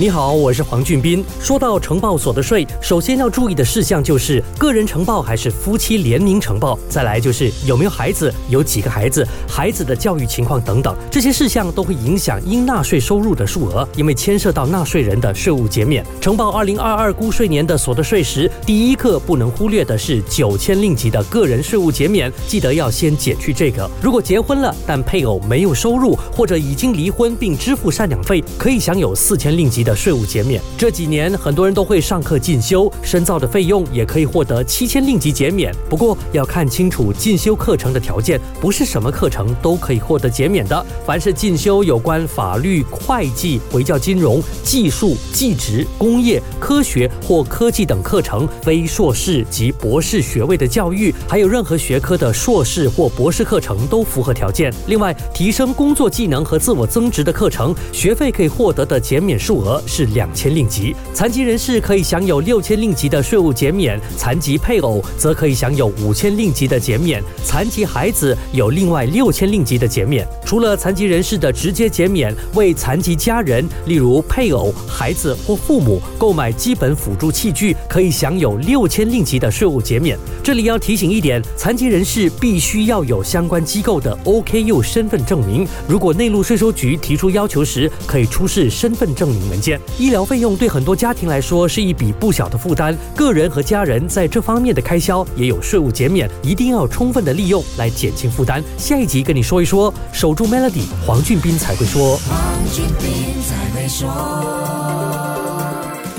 你好，我是黄俊斌。说到承报所得税，首先要注意的事项就是个人承报还是夫妻联名承报，再来就是有没有孩子，有几个孩子，孩子的教育情况等等，这些事项都会影响应纳税收入的数额，因为牵涉到纳税人的税务减免。承报二零二二估税年的所得税时，第一个不能忽略的是九千令吉的个人税务减免，记得要先减去这个。如果结婚了，但配偶没有收入，或者已经离婚并支付赡养费，可以享有四千令吉的。的税务减免，这几年很多人都会上课进修，深造的费用也可以获得七千令吉减免。不过要看清楚进修课程的条件，不是什么课程都可以获得减免的。凡是进修有关法律、会计、回教金融、技术、技职、工业、科学或科技等课程，非硕士及博士学位的教育，还有任何学科的硕士或博士课程都符合条件。另外，提升工作技能和自我增值的课程，学费可以获得的减免数额。是两千令吉，残疾人士可以享有六千令吉的税务减免，残疾配偶则可以享有五千令吉的减免，残疾孩子有另外六千令吉的减免。除了残疾人士的直接减免，为残疾家人，例如配偶、孩子或父母购买基本辅助器具，可以享有六千令吉的税务减免。这里要提醒一点，残疾人士必须要有相关机构的 OKU 身份证明。如果内陆税收局提出要求时，可以出示身份证明文件。医疗费用对很多家庭来说是一笔不小的负担，个人和家人在这方面的开销也有税务减免，一定要充分的利用来减轻负担。下一集跟你说一说，守住 Melody，黄俊斌才会说。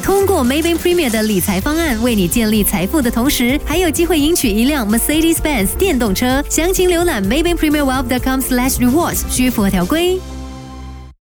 通过 Maybank Premier 的理财方案，为你建立财富的同时，还有机会赢取一辆 Mercedes-Benz 电动车。详情浏览 Maybank Premier Wealth.com/rewards，需符合条规。